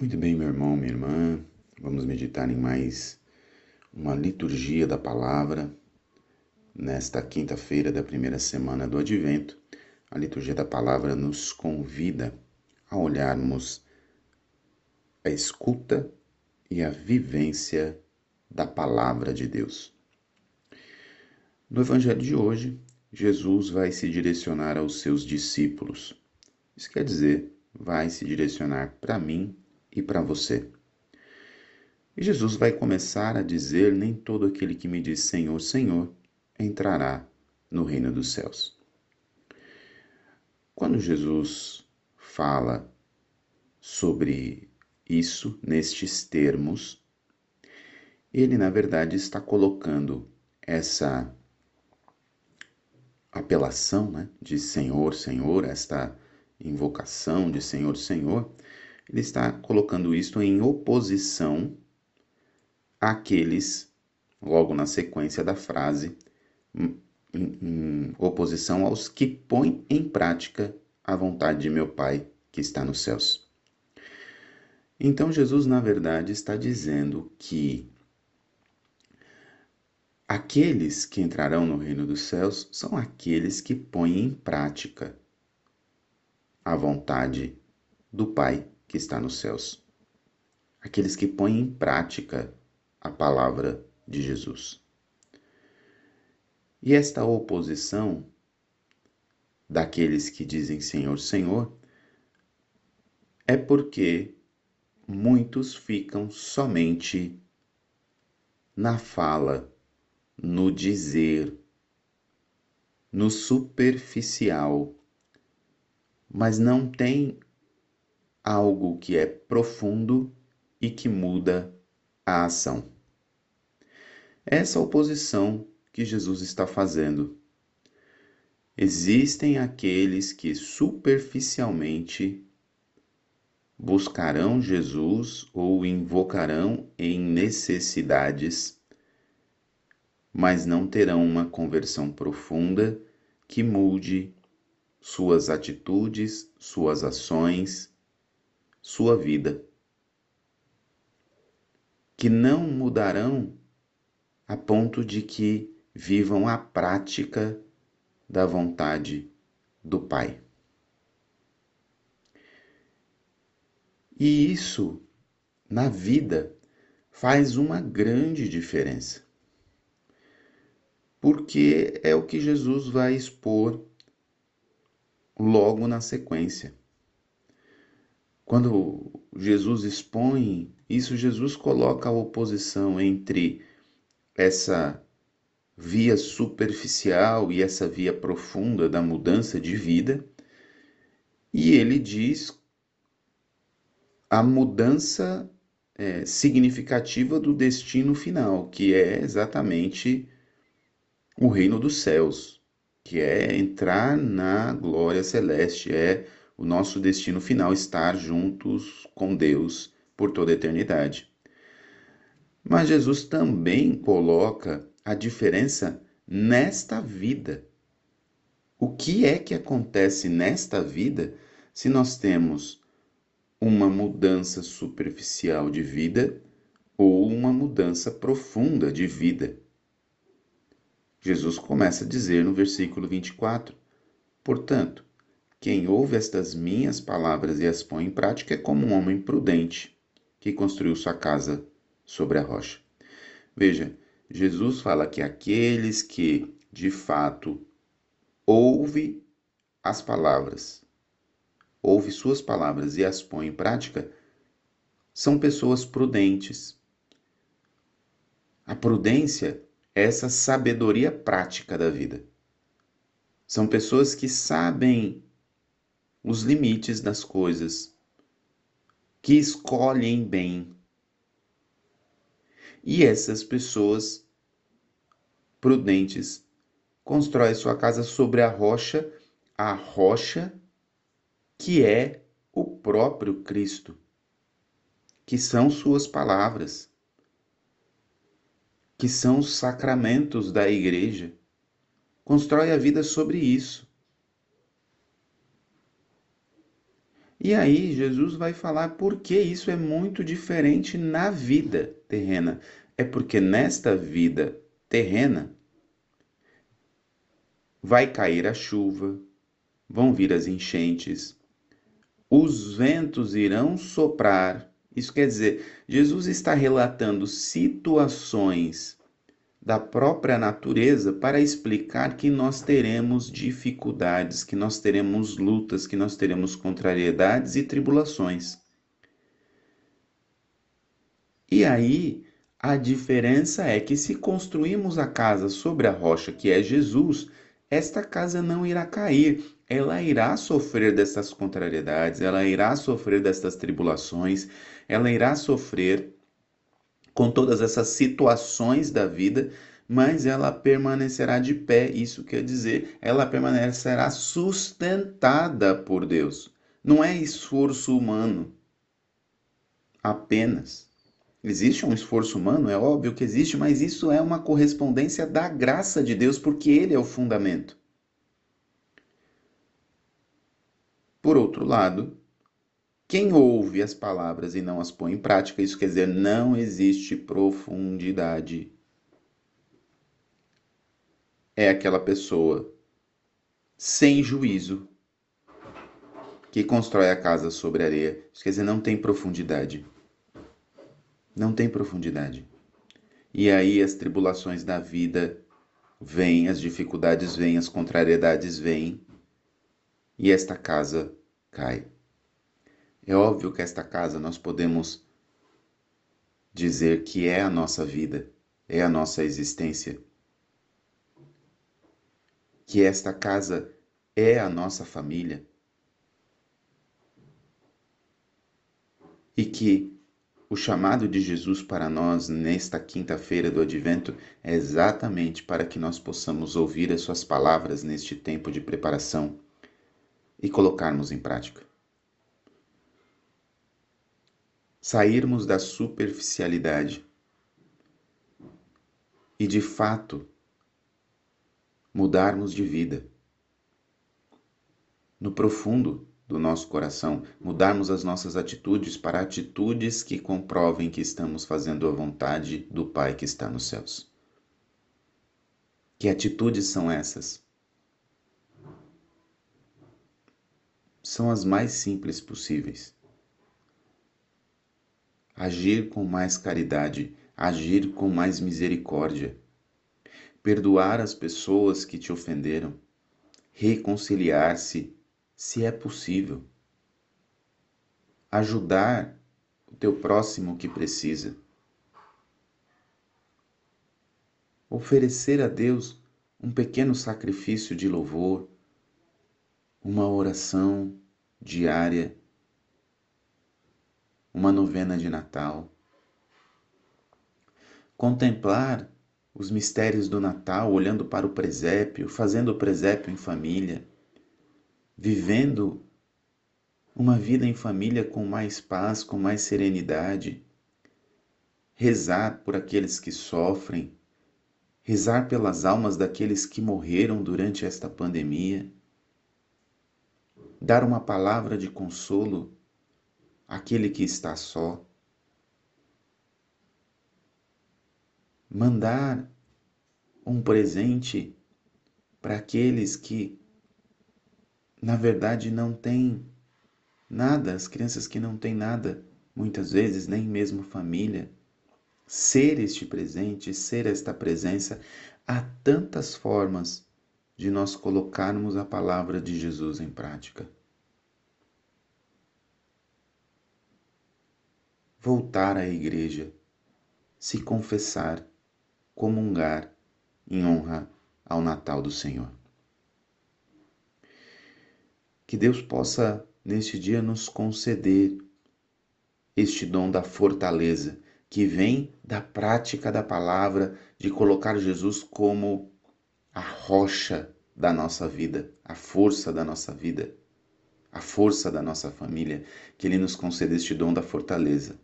Muito bem, meu irmão, minha irmã. Vamos meditar em mais uma liturgia da palavra nesta quinta-feira da primeira semana do Advento. A liturgia da palavra nos convida a olharmos a escuta e a vivência da palavra de Deus. No evangelho de hoje, Jesus vai se direcionar aos seus discípulos. Isso quer dizer, vai se direcionar para mim e para você. E Jesus vai começar a dizer: Nem todo aquele que me diz Senhor, Senhor entrará no reino dos céus. Quando Jesus fala sobre isso nestes termos, ele na verdade está colocando essa apelação né, de Senhor, Senhor, esta invocação de Senhor, Senhor, ele está colocando isto em oposição àqueles, logo na sequência da frase, em, em oposição aos que põem em prática a vontade de meu Pai que está nos céus. Então Jesus, na verdade, está dizendo que aqueles que entrarão no reino dos céus são aqueles que põem em prática a vontade do Pai que está nos céus. Aqueles que põem em prática a palavra de Jesus. E esta oposição daqueles que dizem Senhor, Senhor, é porque muitos ficam somente na fala, no dizer, no superficial, mas não tem algo que é profundo e que muda a ação. Essa oposição que Jesus está fazendo. Existem aqueles que superficialmente buscarão Jesus ou invocarão em necessidades, mas não terão uma conversão profunda que mude suas atitudes, suas ações sua vida, que não mudarão a ponto de que vivam a prática da vontade do Pai. E isso, na vida, faz uma grande diferença. Porque é o que Jesus vai expor logo na sequência. Quando Jesus expõe isso, Jesus coloca a oposição entre essa via superficial e essa via profunda da mudança de vida, e ele diz a mudança é, significativa do destino final, que é exatamente o reino dos céus, que é entrar na glória celeste, é o nosso destino final estar juntos com Deus por toda a eternidade. Mas Jesus também coloca a diferença nesta vida. O que é que acontece nesta vida se nós temos uma mudança superficial de vida ou uma mudança profunda de vida? Jesus começa a dizer no versículo 24: Portanto, quem ouve estas minhas palavras e as põe em prática é como um homem prudente que construiu sua casa sobre a rocha. Veja, Jesus fala que aqueles que de fato ouve as palavras, ouve suas palavras e as põe em prática, são pessoas prudentes. A prudência é essa sabedoria prática da vida. São pessoas que sabem os limites das coisas, que escolhem bem. E essas pessoas prudentes constroem sua casa sobre a rocha, a rocha que é o próprio Cristo, que são suas palavras, que são os sacramentos da igreja. Constrói a vida sobre isso. E aí Jesus vai falar por que isso é muito diferente na vida terrena. É porque nesta vida terrena vai cair a chuva, vão vir as enchentes, os ventos irão soprar. Isso quer dizer, Jesus está relatando situações da própria natureza para explicar que nós teremos dificuldades, que nós teremos lutas, que nós teremos contrariedades e tribulações. E aí, a diferença é que se construímos a casa sobre a rocha que é Jesus, esta casa não irá cair, ela irá sofrer dessas contrariedades, ela irá sofrer destas tribulações, ela irá sofrer com todas essas situações da vida, mas ela permanecerá de pé. Isso quer dizer, ela permanecerá sustentada por Deus. Não é esforço humano apenas. Existe um esforço humano, é óbvio que existe, mas isso é uma correspondência da graça de Deus, porque Ele é o fundamento. Por outro lado, quem ouve as palavras e não as põe em prática, isso quer dizer, não existe profundidade. É aquela pessoa sem juízo que constrói a casa sobre areia. Isso quer dizer, não tem profundidade. Não tem profundidade. E aí as tribulações da vida vêm, as dificuldades vêm, as contrariedades vêm, e esta casa cai. É óbvio que esta casa nós podemos dizer que é a nossa vida, é a nossa existência. Que esta casa é a nossa família. E que o chamado de Jesus para nós nesta quinta-feira do advento é exatamente para que nós possamos ouvir as suas palavras neste tempo de preparação e colocarmos em prática. Sairmos da superficialidade e, de fato, mudarmos de vida. No profundo do nosso coração, mudarmos as nossas atitudes para atitudes que comprovem que estamos fazendo a vontade do Pai que está nos céus. Que atitudes são essas? São as mais simples possíveis agir com mais caridade, agir com mais misericórdia, perdoar as pessoas que te ofenderam, reconciliar-se, se é possível, ajudar o teu próximo que precisa, oferecer a Deus um pequeno sacrifício de louvor, uma oração diária uma novena de Natal. Contemplar os mistérios do Natal, olhando para o presépio, fazendo o presépio em família, vivendo uma vida em família com mais paz, com mais serenidade. Rezar por aqueles que sofrem, rezar pelas almas daqueles que morreram durante esta pandemia, dar uma palavra de consolo aquele que está só. Mandar um presente para aqueles que, na verdade, não têm nada, as crianças que não têm nada, muitas vezes nem mesmo família. Ser este presente, ser esta presença, há tantas formas de nós colocarmos a palavra de Jesus em prática. Voltar à igreja, se confessar, comungar em honra ao Natal do Senhor. Que Deus possa, neste dia, nos conceder este dom da fortaleza, que vem da prática da palavra, de colocar Jesus como a rocha da nossa vida, a força da nossa vida, a força da nossa família, que Ele nos conceda este dom da fortaleza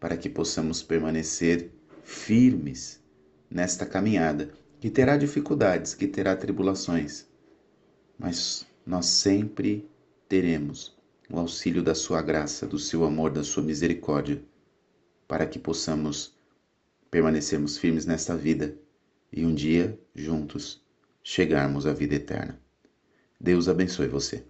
para que possamos permanecer firmes nesta caminhada, que terá dificuldades, que terá tribulações, mas nós sempre teremos o auxílio da sua graça, do seu amor, da sua misericórdia, para que possamos permanecermos firmes nesta vida e um dia, juntos, chegarmos à vida eterna. Deus abençoe você.